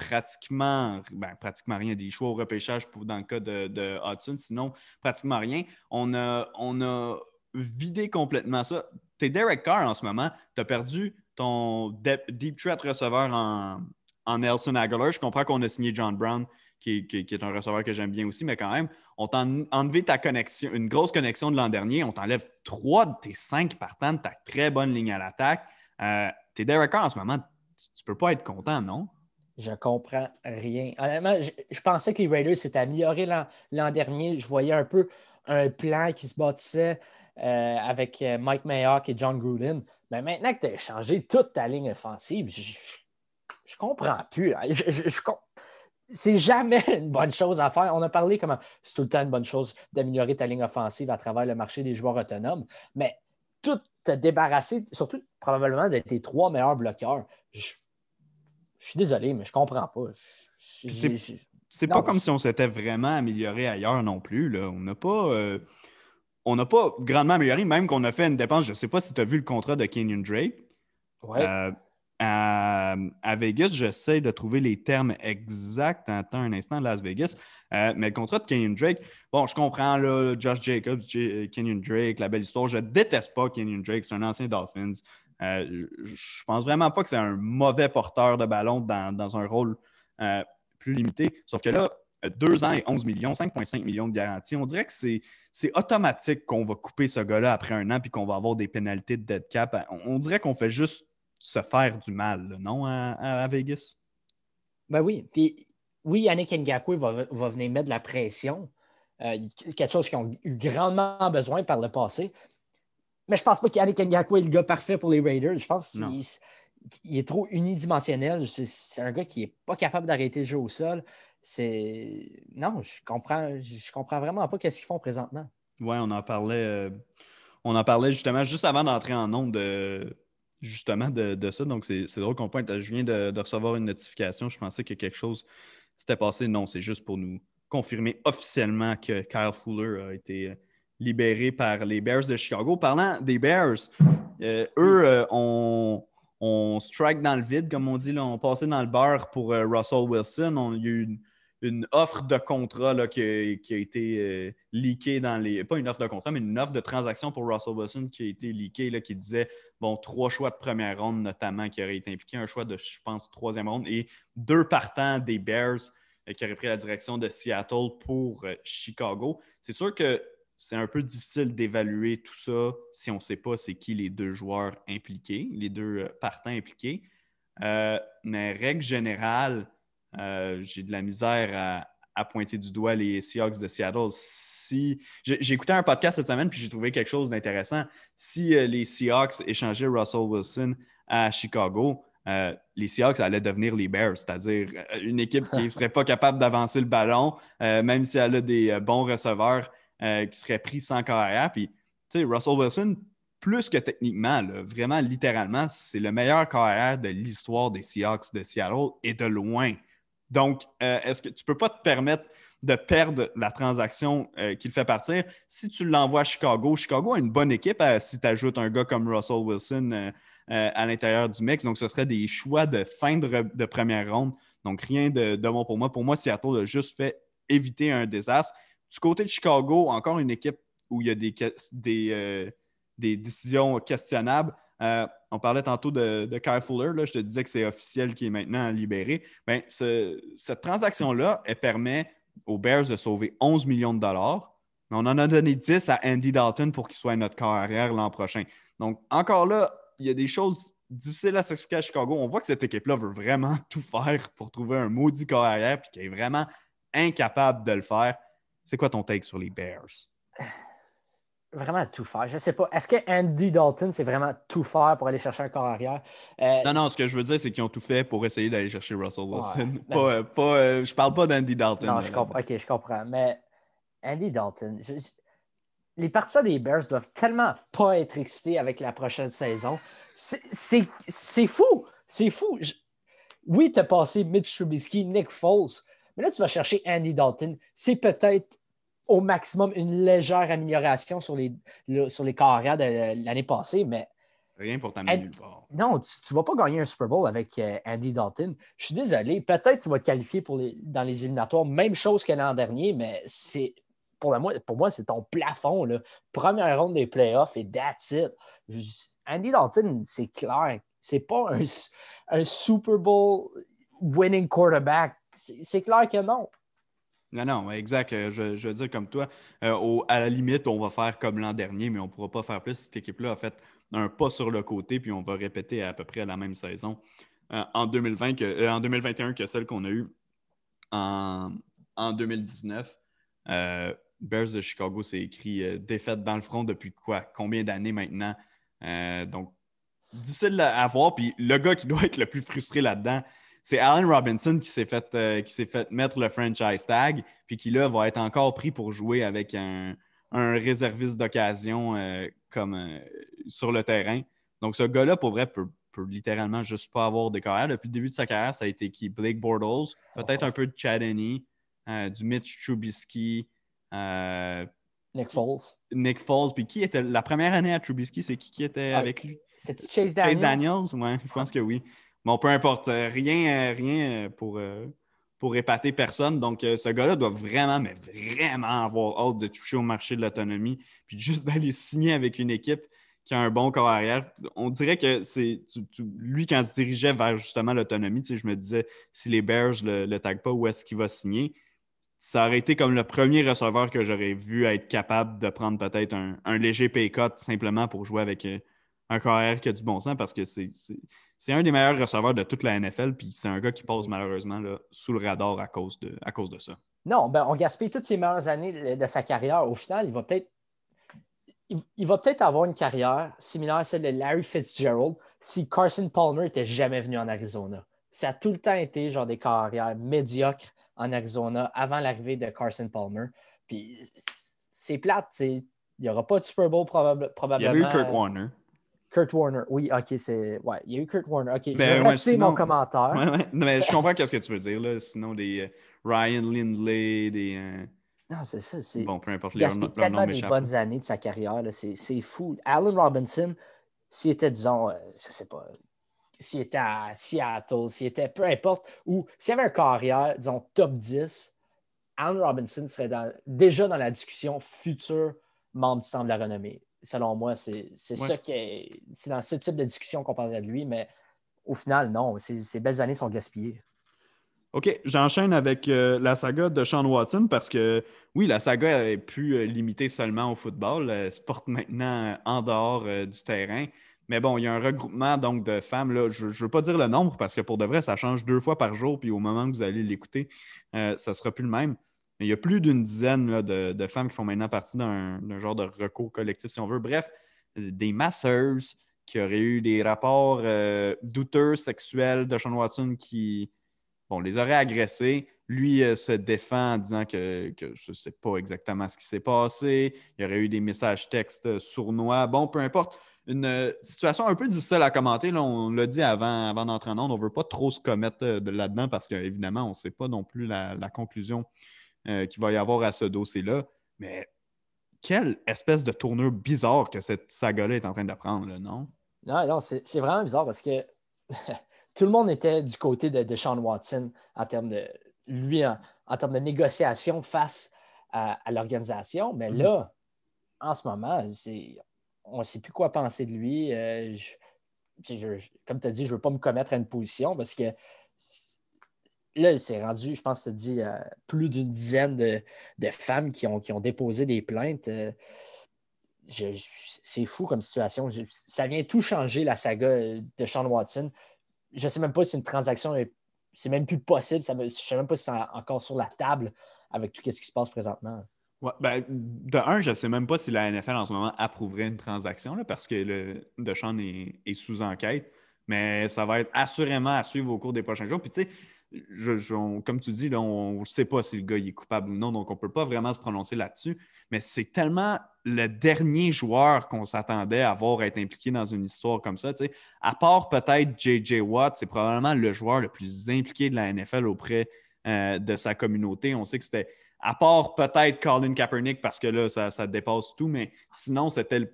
pratiquement, ben, pratiquement rien, des choix au repêchage pour, dans le cas de, Hudson, sinon pratiquement rien. On a, on a vidé complètement ça. Tu es Derek Carr en ce moment, tu as perdu ton deep threat receveur en, en Nelson Aguilar. Je comprends qu'on a signé John Brown qui, est un receveur que j'aime bien aussi, mais quand même, on t'a enlevé ta connexion, une grosse connexion de l'an dernier. On t'enlève trois de tes cinq partants de ta très bonne ligne à l'attaque. Euh, tes Derek Carr en ce moment, tu, ne peux pas être content, non? Je comprends rien. Honnêtement, je, pensais que les Raiders s'étaient améliorés l'an dernier. Je voyais un peu un plan qui se bâtissait euh, avec euh, Mike Mayock et John Gruden. Mais maintenant que tu as changé toute ta ligne offensive, je, je, comprends plus. c'est jamais une bonne chose à faire. On a parlé comment c'est tout le temps une bonne chose d'améliorer ta ligne offensive à travers le marché des joueurs autonomes, mais tout te débarrasser, surtout probablement d'être tes trois meilleurs bloqueurs. Je, suis désolé, mais je comprends pas. C'est pas comme si on s'était vraiment amélioré ailleurs non plus. Là. On n'a pas. Euh, on n'a pas grandement amélioré, même qu'on a fait une dépense. Je ne sais pas si tu as vu le contrat de Kenyon Drake. Ouais. Euh, à, Vegas, j'essaie de trouver les termes exacts. Attends un instant, Las Vegas. Euh, mais le contrat de Kenyon Drake, bon, je comprends, là, Josh Jacobs, Kenyon Drake, la belle histoire. Je déteste pas Kenyon Drake, c'est un ancien Dolphins. Euh, je pense vraiment pas que c'est un mauvais porteur de ballon dans, un rôle euh, plus limité. Sauf que là, 2 ans et 11 millions, 5,5 millions de garantie. On dirait que c'est, automatique qu'on va couper ce gars-là après un an puis qu'on va avoir des pénalités de dead cap. On, dirait qu'on fait juste se faire du mal, non, à, Vegas? Ben oui. Puis oui, Yannick Ngakwe va, venir mettre de la pression. Euh, quelque chose qu'ils ont eu grandement besoin par le passé. Mais je ne pense pas qu'Yannick Ngakwe est le gars parfait pour les Raiders. Je pense qu'il est trop unidimensionnel. C'est un gars qui n'est pas capable d'arrêter le jeu au sol. C'est. Non, je comprends, je comprends vraiment pas ce qu'ils font présentement. Oui, on en parlait. Euh, on en parlait justement juste avant d'entrer en nombre de justement de, ça. Donc, c'est drôle qu'on pointe. Je viens de, recevoir une notification. Je pensais que quelque chose s'était passé. Non, c'est juste pour nous confirmer officiellement que Kyle Fuller a été libéré par les Bears de Chicago. Parlant des Bears, euh, eux ont, on strike dans le vide, comme on dit. On passait dans le bar pour Russell Wilson. On, a eu une, offre de contrat qui, a, été euh, leakée dans les. Pas une offre de contrat, mais une offre de transaction pour Russell Wilson qui a été leakée, qui disait bon, trois choix de première ronde notamment qui auraient été impliqués, un choix de, je pense, troisième ronde et deux partants des Bears euh, qui auraient pris la direction de Seattle pour euh, Chicago. C'est sûr que c'est un peu difficile d'évaluer tout ça si on ne sait pas c'est qui les deux joueurs impliqués, les deux partants impliqués. mais règle générale, euh, j'ai de la misère à, pointer du doigt les Seahawks de Seattle. Si j'ai écouté un podcast cette semaine puis j'ai trouvé quelque chose d'intéressant. Si euh, les Seahawks échangeaient Russell Wilson à Chicago, euh, les Seahawks allaient devenir les Bears, c'est-à-dire une équipe qui ne serait pas capable d'avancer le ballon, même si elle a des bons receveurs qui seraient pris sans carrière. Puis, tu sais, Russell Wilson, plus que techniquement, vraiment littéralement, c'est le meilleur carrière de l'histoire des Seahawks de Seattle et de loin. Donc, euh, est-ce que tu ne peux pas te permettre de perdre la transaction euh, qu'il fait partir? Si tu l'envoies à Chicago? Chicago a une bonne équipe euh, si tu ajoutes un gars comme Russell Wilson à l'intérieur du mix. Donc, ce serait des choix de fin de, première ronde. Donc, rien de, bon pour moi. Pour moi, Seattle a juste fait éviter un désastre. Du côté de Chicago, encore une équipe où il y a des, des décisions questionnables. Euh, on parlait tantôt de, de Kyle Fuller. Là, je te disais que c'est officiel qui est maintenant libéré. Bien, cette transaction-là, elle permet aux Bears de sauver 11 millions de dollars. Mais on en a donné 10 à Andy Dalton pour qu'il soit notre carrière l'an prochain. Donc, encore là, il y a des choses difficiles à s'expliquer à Chicago. On voit que cette équipe-là veut vraiment tout faire pour trouver un maudit carrière puis qu'elle est vraiment incapable de le faire. C'est quoi ton take sur les Bears? vraiment tout faire. Je ne sais pas. Est-ce que Andy Dalton, c'est vraiment tout faire pour aller chercher un corps arrière? Euh, non, non, ce que je veux dire, c'est qu'ils ont tout fait pour essayer d'aller chercher Russell Wilson. pas, euh, pas, euh, je parle pas d'Andy Dalton. Non, je comprends. OK, je comprends. Mais Andy Dalton, les partisans des Bears doivent tellement pas être excités avec la prochaine saison. C'est fou. C'est fou. Oui, tu as passé Mitch Trubisky, Nick Foles, mais là, tu vas chercher Andy Dalton. C'est peut-être au maximum une légère amélioration sur les, sur les carrières de l'année passée, mais. Rien pour t'amener Non, tu ne vas pas gagner un Super Bowl avec euh, Andy Dalton. Je suis désolé. Peut-être que tu vas te qualifier pour les, dans les éliminatoires. Même chose que l'an dernier, mais c'est. Pour, moi, pour moi, c'est ton plafond. Là. Première ronde des playoffs et that's it. Andy Dalton, c'est clair. C'est pas un, un Super Bowl winning quarterback. C'est clair que non. Non, non, exact. Euh, je, je veux dire comme toi, euh, à la limite, on va faire comme l'an dernier, mais on ne pourra pas faire plus. Cette équipe-là a fait un pas sur le côté, puis on va répéter à peu près la même saison en, 2020 que, en 2021 que celle qu'on a eue en, en 2019. Bears de Chicago, c'est écrit défaite dans le front depuis quoi? Combien d'années maintenant? donc, difficile à voir. Puis le gars qui doit être le plus frustré là-dedans, c'est Allen Robinson qui s'est fait, euh, fait mettre le franchise tag, puis qui là va être encore pris pour jouer avec un, réserviste d'occasion euh, comme euh, sur le terrain. Donc ce gars-là, pour vrai, peut, littéralement juste pas avoir de carrière. Depuis le début de sa carrière, ça a été qui? Blake Bortles, peut-être un peu de Chad du Mitch Trubisky. Nick Foles. Nick Foles. Puis qui était la première année à Trubisky, c'est qui qui était ah, avec lui? C'était Chase Daniels. Chase Daniels, oui, je pense que oui. Bon, peu importe, euh, rien, euh, rien euh, pour, pour épater personne. Donc, ce gars-là doit vraiment, mais vraiment avoir hâte de toucher au marché de l'autonomie, puis juste d'aller signer avec une équipe qui a un bon corps arrière. On dirait que c'est lui, quand il se dirigeait vers justement l'autonomie, je me disais, si les Bears ne le, taguent pas, où est-ce qu'il va signer? Ça aurait été comme le premier receveur que j'aurais vu être capable de prendre peut-être un, léger pay cut simplement pour jouer avec un carrière qui a du bon sens parce que c'est c'est un des meilleurs receveurs de toute la NFL, puis c'est un gars qui passe malheureusement là, sous le radar à cause de, à cause de ça. Non, ben, on gaspille toutes ses meilleures années de sa carrière. Au final, il va peut-être il, va peut-être avoir une carrière similaire à celle de Larry Fitzgerald si Carson Palmer n'était jamais venu en Arizona. Ça a tout le temps été genre des carrières médiocres en Arizona avant l'arrivée de Carson Palmer. Puis c'est plate, il n'y aura pas de Super Bowl probablement. Il y a eu Kurt Warner. Kurt Warner, oui, ok, c'est. Ouais, il y a eu Kurt Warner. Ok, ben, je vais mon commentaire. Ouais, ouais. mais je comprends ce que tu veux dire, là. Sinon, des euh, Ryan Lindley, des. Euh, non, c'est ça. C'est, bon, peu importe les Il tellement des bonnes années de sa carrière, c'est, fou. Allen Robinson, s'il était, disons, euh, je sais pas, s'il était à Seattle, s'il était peu importe, ou s'il y avait un carrière, disons, top 10, Allen Robinson serait dans, déjà dans la discussion futur membre du temps de la renommée selon moi, c'est ça qui C'est dans ce type de discussion qu'on parlerait de lui, mais au final, non. Ces belles années sont gaspillées. OK, j'enchaîne avec euh, la saga de Sean Watson parce que oui, la saga est plus euh, limitée seulement au football. Elle se porte maintenant en dehors euh, du terrain. Mais bon, il y a un regroupement donc de femmes. Là, je ne veux pas dire le nombre parce que pour de vrai, ça change deux fois par jour. Puis au moment où vous allez l'écouter, ça ne sera plus le même il y a plus d'une dizaine de, femmes qui font maintenant partie d'un genre de recours collectif, si on veut. Bref, des masseuses qui auraient eu des rapports euh, douteux sexuels de Sean Watson qui bon, les auraient agressés. Lui euh, se défend en disant que, je ne sais pas exactement ce qui s'est passé. Il y aurait eu des messages textes sournois. Bon, peu importe. Une euh, situation un peu difficile à commenter. Là, on l'a dit avant, avant d'entrer en onde. On ne veut pas trop se commettre là-dedans parce qu'évidemment, on ne sait pas non plus la conclusion euh, qu'il va y avoir à ce dossier-là. Mais quelle espèce de tournure bizarre que cette saga-là est en train de prendre, non? Non, non, c'est vraiment bizarre parce que tout le monde était du côté de, Sean Watson en termes de lui, en, termes de négociation face à, l'organisation. Mais mm-hmm. là, en ce moment, on ne sait plus quoi penser de lui. Euh, comme tu as dit, je ne veux pas me commettre à une position parce que là, c'est rendu, je pense, as dit, euh, plus d'une dizaine de, femmes qui ont, qui ont, déposé des plaintes. Euh, c'est fou comme situation. ça vient tout changer, la saga euh, de Sean Watson. Je ne sais même pas si une transaction est. C'est même plus possible. Ça je ne sais même pas si c'est encore sur la table avec tout ce qui se passe présentement. ben, de un, je ne sais même pas si la NFL en ce moment approuverait une transaction là, parce que le est, est, sous enquête. Mais ça va être assurément à suivre au cours des prochains jours. Puis tu sais, comme tu dis, là, on ne sait pas si le gars est coupable ou non, donc on ne peut pas vraiment se prononcer là-dessus. Mais c'est tellement le dernier joueur qu'on s'attendait à voir être impliqué dans une histoire comme ça. À part peut-être J.J. Watt, c'est probablement le joueur le plus impliqué de la NFL auprès euh, de sa communauté. On sait que c'était, à part peut-être Colin Kaepernick, parce que là, ça, dépasse tout, mais sinon, c'était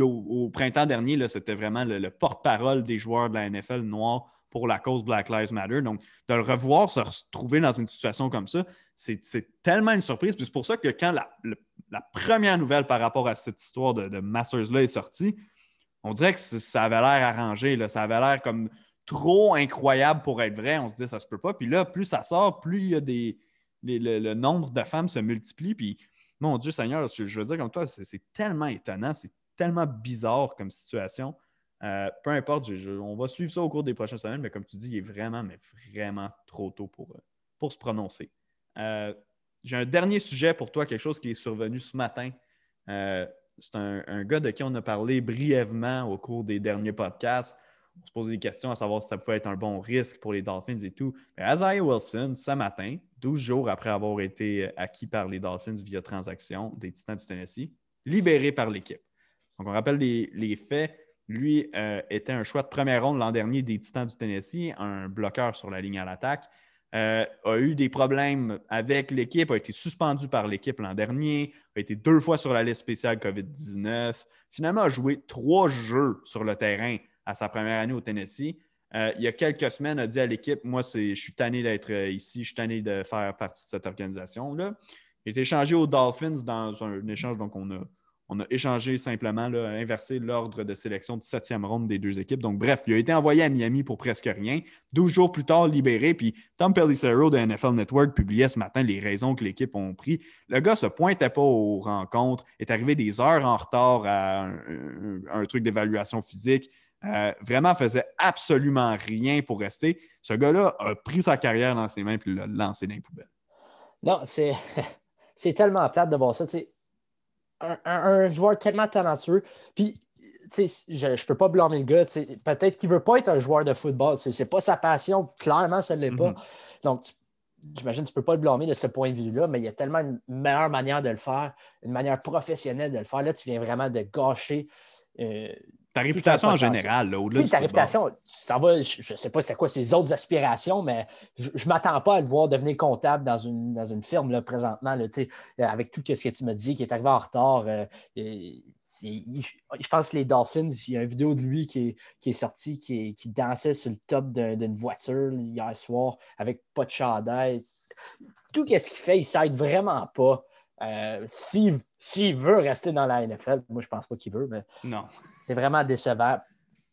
au printemps dernier, c'était vraiment le, le porte-parole des joueurs de la NFL noirs pour la cause Black Lives Matter. Donc, de le revoir se retrouver dans une situation comme ça, c'est tellement une surprise. Puis c'est pour ça que quand la, première nouvelle par rapport à cette histoire de, Masters-là est sortie, on dirait que ça avait l'air arrangé. Là. Ça avait l'air comme trop incroyable pour être vrai. On se dit, ça se peut pas. Puis là, plus ça sort, plus il y a des, le, nombre de femmes se multiplie. Puis, mon Dieu Seigneur, je veux dire comme toi, c'est tellement étonnant, c'est tellement bizarre comme situation. Euh, peu importe, on va suivre ça au cours des prochaines semaines, mais comme tu dis, il est vraiment, mais vraiment trop tôt pour, euh, pour se prononcer. Euh, j'ai un dernier sujet pour toi, quelque chose qui est survenu ce matin. c'est un, gars de qui on a parlé brièvement au cours des derniers podcasts. On se posait des questions à savoir si ça pouvait être un bon risque pour les Dolphins et tout. Mais Wilson, ce matin, 12 jours après avoir été acquis par les Dolphins via transaction des Titans du Tennessee, libéré par l'équipe. Donc, on rappelle les faits lui euh, était un choix de première ronde l'an dernier des Titans du Tennessee, un bloqueur sur la ligne à l'attaque. Euh, a eu des problèmes avec l'équipe, a été suspendu par l'équipe l'an dernier, a été deux fois sur la liste spéciale COVID-19. Finalement, a joué trois jeux sur le terrain à sa première année au Tennessee. Euh, il y a quelques semaines, a dit à l'équipe Moi, je suis tanné d'être ici, je suis tanné de faire partie de cette organisation-là. Il a été échangé aux Dolphins dans un échange, donc on a on a échangé simplement, inversé l'ordre de sélection de septième ronde des deux équipes. Donc, bref, il a été envoyé à Miami pour presque rien. 12 jours plus tard, libéré. Puis Tom Pellicero de NFL Network publiait ce matin les raisons que l'équipe a pris. Le gars ne se pointait pas aux rencontres, est arrivé des heures en retard à un, truc d'évaluation physique. Euh, vraiment faisait absolument rien pour rester. Ce gars-là a pris sa carrière dans ses mains et l'a lancé dans les poubelles. Non, c'est, c'est tellement plate de voir ça un, joueur tellement talentueux. Puis, je ne peux pas blâmer le gars. Peut-être qu'il ne veut pas être un joueur de football. Ce n'est pas sa passion. Clairement, ça ne l'est pas. Mm-hmm. Donc, j'imagine que tu ne peux pas le blâmer de ce point de vue-là, mais il y a tellement une meilleure manière de le faire, une manière professionnelle de le faire. Là, tu viens vraiment de gâcher euh, ta réputation en général, au-delà oui, ta réputation, ça va, je ne sais pas c'est quoi ses autres aspirations, mais je ne m'attends pas à le voir devenir comptable dans une, dans une firme là, présentement, là, euh, avec tout ce que tu me dis, qui est arrivé en retard. Euh, je pense que les Dolphins, il y a une vidéo de lui qui est, qui est sortie, qui, qui, dansait sur le top d'une voiture hier soir avec pas de chandail. Tout ce qu'il fait, il ne s'aide vraiment pas. Euh, s'il veut rester dans la NFL, moi je pense pas qu'il veut, mais non. c'est vraiment décevant.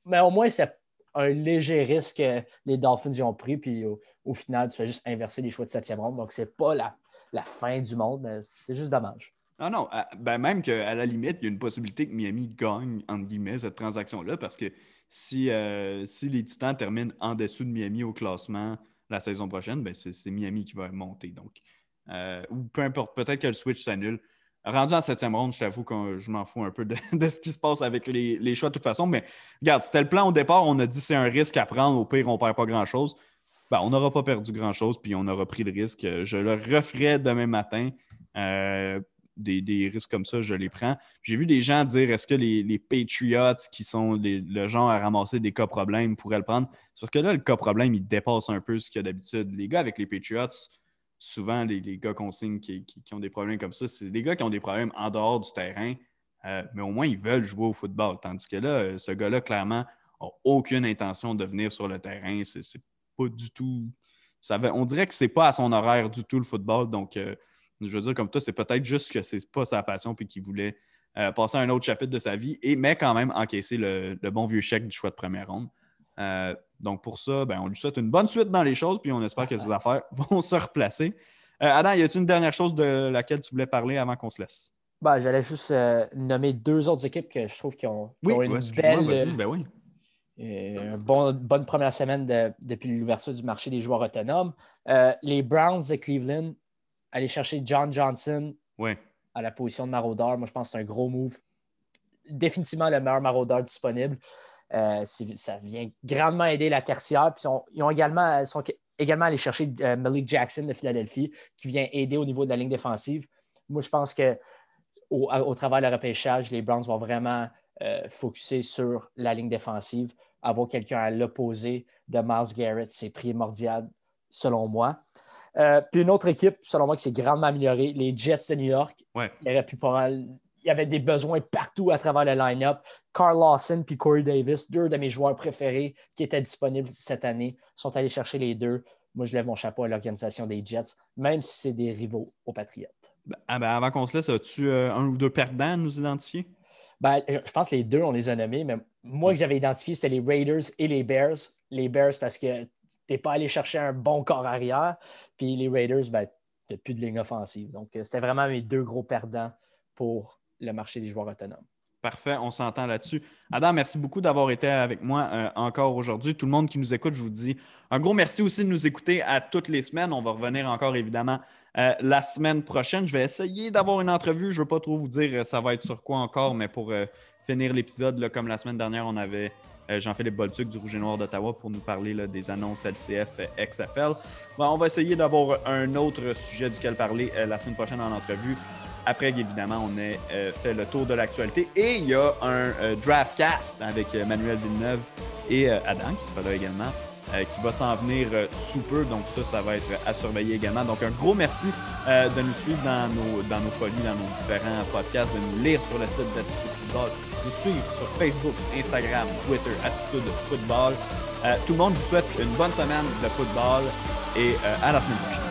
Mais au moins, c'est un léger risque que les Dolphins y ont pris, puis au, final, tu fais juste inverser les choix de septième ronde. Donc, c'est pas la, la, fin du monde, mais c'est juste dommage. Ah non, ben même qu'à la limite, il y a une possibilité que Miami gagne, entre guillemets, cette transaction-là, parce que si, euh, si les Titans terminent en dessous de Miami au classement la saison prochaine, ben c'est Miami qui va monter. Donc, euh, ou peu importe, peut-être que le switch s'annule. Rendu en septième ronde, je t'avoue que je m'en fous un peu de, ce qui se passe avec les, choix de toute façon. Mais regarde, c'était le plan au départ. On a dit c'est un risque à prendre. Au pire, on ne perd pas grand-chose. Ben, on n'aura pas perdu grand-chose, puis on aura pris le risque. Je le referai demain matin. Euh, des, risques comme ça, je les prends. J'ai vu des gens dire est-ce que les, Patriots, qui sont le genre à ramasser des cas problèmes, pourraient le prendre? C'est parce que là, le cas problème, il dépasse un peu ce qu'il y a d'habitude. Les gars avec les Patriots, souvent, les, gars qu'on signe qui, ont des problèmes comme ça, c'est des gars qui ont des problèmes en dehors du terrain, euh, mais au moins, ils veulent jouer au football. Tandis que là, euh, ce gars-là, clairement, n'a aucune intention de venir sur le terrain. C'est pas du tout. On dirait que c'est pas à son horaire du tout le football. Donc, euh, je veux dire, comme toi, c'est peut-être juste que c'est pas sa passion puis qu'il voulait passer un autre chapitre de sa vie, et, mais quand même encaisser le, le bon vieux chèque du choix de première ronde. Euh, donc, pour ça, ben, on lui souhaite une bonne suite dans les choses, puis on espère que ces affaires vont se replacer. Euh, Adam, y a-t-il une dernière chose de laquelle tu voulais parler avant qu'on se laisse? Ben, J'allais juste euh, nommer deux autres équipes que je trouve qui ont, une belle. Ben oui. une bonne première semaine depuis l'ouverture du marché des joueurs autonomes. les Browns de Cleveland, aller chercher John Johnson à la position de maraudeur, moi je pense que c'est un gros move. Définitivement le meilleur maraudeur disponible. Euh, ça vient grandement aider la tertiaire. Puis ils ont également, sont également allés chercher euh, Malik Jackson de Philadelphie, qui vient aider au niveau de la ligne défensive. Moi, je pense que au, travers de repêchage, les Browns vont vraiment euh, focuser sur la ligne défensive. Avoir quelqu'un à l'opposé de Miles Garrett, c'est primordial, selon moi. puis une autre équipe, selon moi, qui s'est grandement améliorée, les Jets de New York. Ouais. Il aurait pu pas mal il y avait des besoins partout à travers le line-up. Carl Lawson et Corey Davis, deux de mes joueurs préférés qui étaient disponibles cette année, sont allés chercher les deux. Moi, je lève mon chapeau à l'organisation des Jets, même si c'est des rivaux aux Patriotes. Ben, ah ben avant qu'on se laisse, as-tu euh, un ou deux perdants à nous identifier? Ben, je pense que les deux, on les a nommés, mais moi que j'avais identifié, c'était les Raiders et les Bears. Les Bears parce que tu n'es pas allé chercher un bon corps arrière. Puis les Raiders, ben, de plus de ligne offensive. Donc, c'était vraiment mes deux gros perdants pour le marché des joueurs autonomes. Parfait, on s'entend là-dessus. Adam, merci beaucoup d'avoir été avec moi euh, encore aujourd'hui. Tout le monde qui nous écoute, je vous dis un gros merci aussi de nous écouter à toutes les semaines. On va revenir encore évidemment euh, la semaine prochaine. Je vais essayer d'avoir une entrevue. Je ne veux pas trop vous dire euh, ça va être sur quoi encore, mais pour finir l'épisode, comme la semaine dernière, on avait Jean-Philippe Boltuc du Rouge et Noir d'Ottawa pour nous parler des annonces LCF XFL. on va essayer d'avoir un autre sujet duquel parler la semaine prochaine en entrevue. Après évidemment, on a euh, fait le tour de l'actualité. Et il y a un euh, draft cast avec euh, Manuel Villeneuve et Adam qui sera là également, qui va s'en venir sous peu. Donc ça, ça va être à surveiller également. Donc un gros merci de nous suivre dans nos, dans nos folies, dans nos différents podcasts, de nous lire sur le site d'Attitude Football, de nous suivre sur Facebook, Instagram, Twitter, Attitude Football. tout le monde, je vous souhaite une bonne semaine de football et à la semaine prochaine.